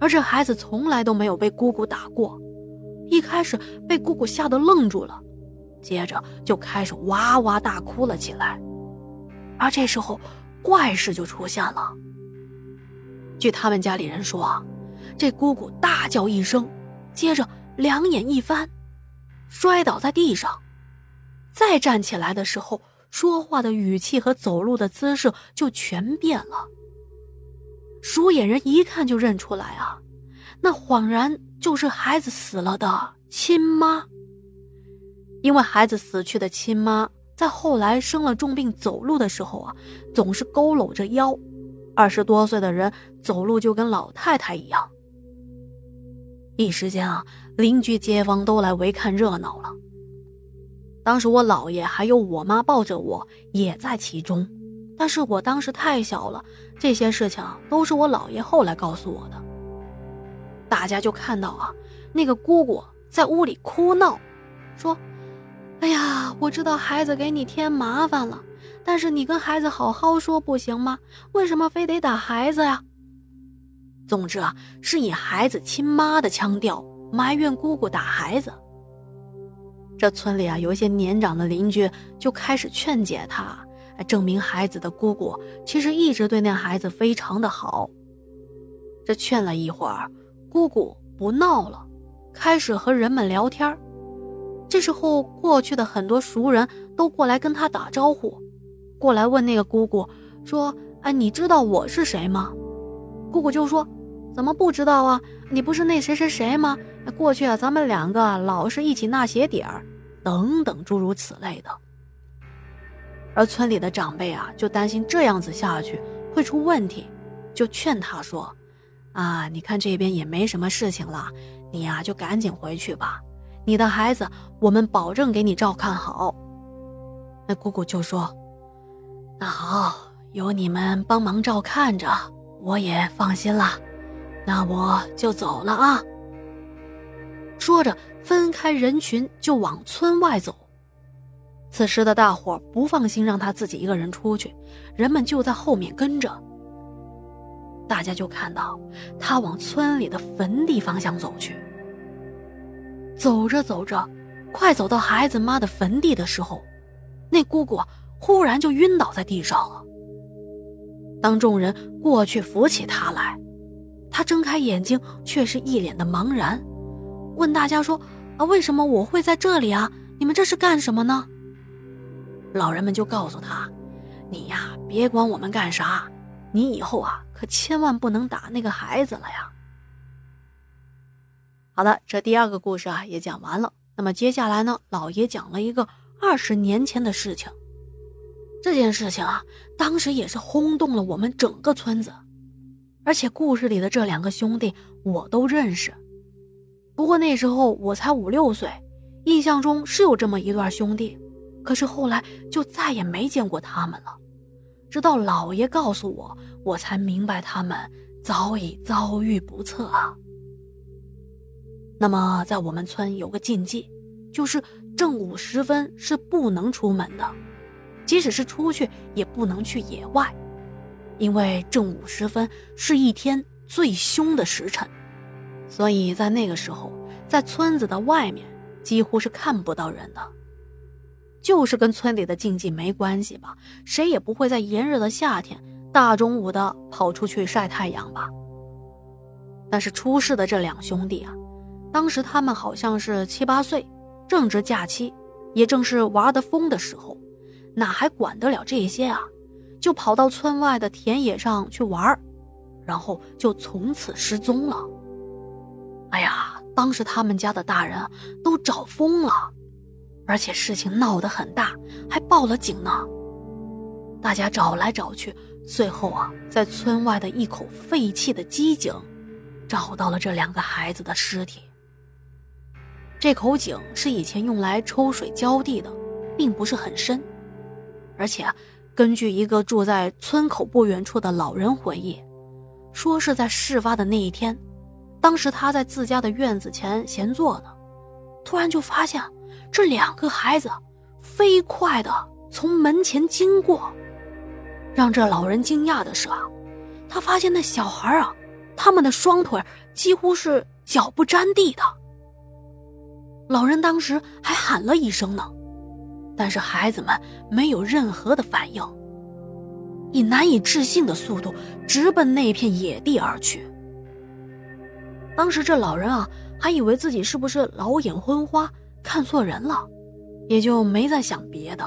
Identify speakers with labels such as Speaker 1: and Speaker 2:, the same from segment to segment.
Speaker 1: 而这孩子从来都没有被姑姑打过，一开始被姑姑吓得愣住了，接着就开始哇哇大哭了起来。而这时候，怪事就出现了。据他们家里人说，这姑姑大叫一声，接着两眼一翻，摔倒在地上，再站起来的时候，说话的语气和走路的姿势就全变了。鼠眼人一看就认出来啊，那恍然就是孩子死了的亲妈。因为孩子死去的亲妈在后来生了重病走路的时候啊，总是佝偻着腰，二十多岁的人走路就跟老太太一样。一时间啊，邻居街坊都来围看热闹了。当时我姥爷还有我妈抱着我也在其中。但是我当时太小了，这些事情都是我姥爷后来告诉我的。大家就看到啊，那个姑姑在屋里哭闹，说：“哎呀，我知道孩子给你添麻烦了，但是你跟孩子好好说不行吗？为什么非得打孩子呀？”总之啊，是以孩子亲妈的腔调埋怨姑姑打孩子。这村里啊，有一些年长的邻居就开始劝解他。证明孩子的姑姑其实一直对那孩子非常的好。这劝了一会儿，姑姑不闹了，开始和人们聊天。这时候，过去的很多熟人都过来跟他打招呼，过来问那个姑姑说：“哎，你知道我是谁吗？”姑姑就说：“怎么不知道啊？你不是那谁谁谁吗？过去啊，咱们两个老是一起纳鞋底儿，等等诸如此类的。”而村里的长辈啊，就担心这样子下去会出问题，就劝他说：“啊，你看这边也没什么事情了，你呀就赶紧回去吧。你的孩子，我们保证给你照看好。”那姑姑就说：“那好，有你们帮忙照看着，我也放心了。那我就走了啊。”说着，分开人群就往村外走。此时的大伙不放心让他自己一个人出去，人们就在后面跟着。大家就看到他往村里的坟地方向走去。走着走着，快走到孩子妈的坟地的时候，那姑姑忽然就晕倒在地上了。当众人过去扶起她来，她睁开眼睛，却是一脸的茫然，问大家说：“啊，为什么我会在这里啊？你们这是干什么呢？”老人们就告诉他：“你呀，别管我们干啥，你以后啊，可千万不能打那个孩子了呀。”好的，这第二个故事啊也讲完了。那么接下来呢，老爷讲了一个二十年前的事情。这件事情啊，当时也是轰动了我们整个村子，而且故事里的这两个兄弟我都认识。不过那时候我才五六岁，印象中是有这么一段兄弟。可是后来就再也没见过他们了，直到老爷告诉我，我才明白他们早已遭遇不测啊。那么，在我们村有个禁忌，就是正午时分是不能出门的，即使是出去也不能去野外，因为正午时分是一天最凶的时辰，所以在那个时候，在村子的外面几乎是看不到人的。就是跟村里的禁忌没关系吧？谁也不会在炎热的夏天大中午的跑出去晒太阳吧？但是出事的这两兄弟啊，当时他们好像是七八岁，正值假期，也正是玩得疯的时候，哪还管得了这些啊？就跑到村外的田野上去玩，然后就从此失踪了。哎呀，当时他们家的大人都找疯了。而且事情闹得很大，还报了警呢。大家找来找去，最后啊，在村外的一口废弃的机井，找到了这两个孩子的尸体。这口井是以前用来抽水浇地的，并不是很深。而且啊，根据一个住在村口不远处的老人回忆，说是在事发的那一天，当时他在自家的院子前闲坐呢，突然就发现。这两个孩子飞快的从门前经过，让这老人惊讶的是啊，他发现那小孩啊他们的双腿几乎是脚不沾地的。老人当时还喊了一声呢，但是孩子们没有任何的反应，以难以置信的速度直奔那片野地而去。当时这老人啊，还以为自己是不是老眼昏花，看错人了，也就没再想别的。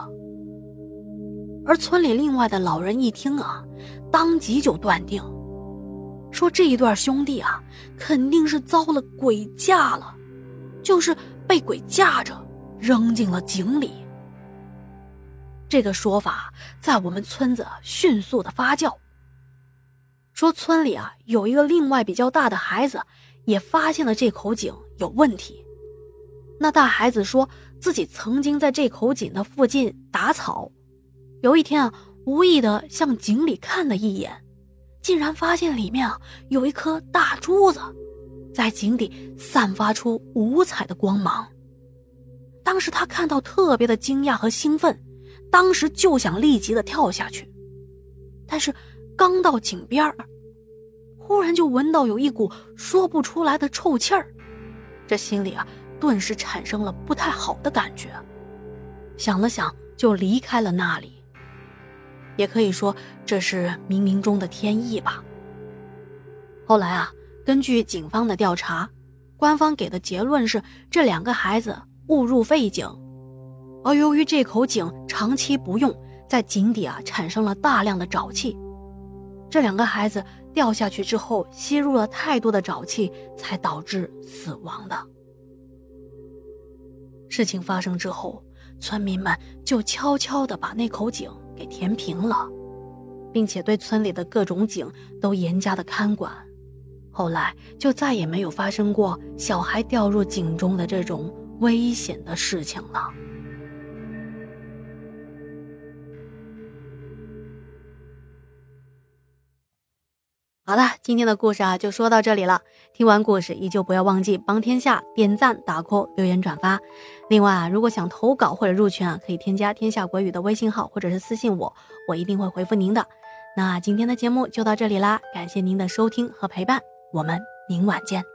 Speaker 1: 而村里另外的老人一听啊，当即就断定，说这一对兄弟啊，肯定是遭了鬼嫁了，就是被鬼架着扔进了井里。这个说法在我们村子迅速的发酵。说村里啊，有一个另外比较大的孩子。也发现了这口井有问题。那大孩子说自己曾经在这口井的附近打草，有一天啊，无意的向井里看了一眼，竟然发现里面啊有一颗大珠子，在井底散发出五彩的光芒。当时他看到特别的惊讶和兴奋，当时就想立即的跳下去，但是刚到井边。忽然就闻到有一股说不出来的臭气儿，这心里啊顿时产生了不太好的感觉。想了想，就离开了那里。也可以说这是冥冥中的天意吧。后来啊，根据警方的调查，官方给的结论是这两个孩子误入废井，而由于这口井长期不用，在井底啊产生了大量的沼气，这两个孩子。掉下去之后，吸入了太多的沼气，才导致死亡的。事情发生之后，村民们就悄悄地把那口井给填平了，并且对村里的各种井都严加的看管。后来就再也没有发生过小孩掉入井中的这种危险的事情了。好了，今天的故事啊就说到这里了。听完故事，依旧不要忘记帮天下点赞、打 call、留言、转发。另外啊，如果想投稿或者入群啊，可以添加天下国语的微信号或者是私信我，我一定会回复您的。那今天的节目就到这里啦，感谢您的收听和陪伴，我们明晚见。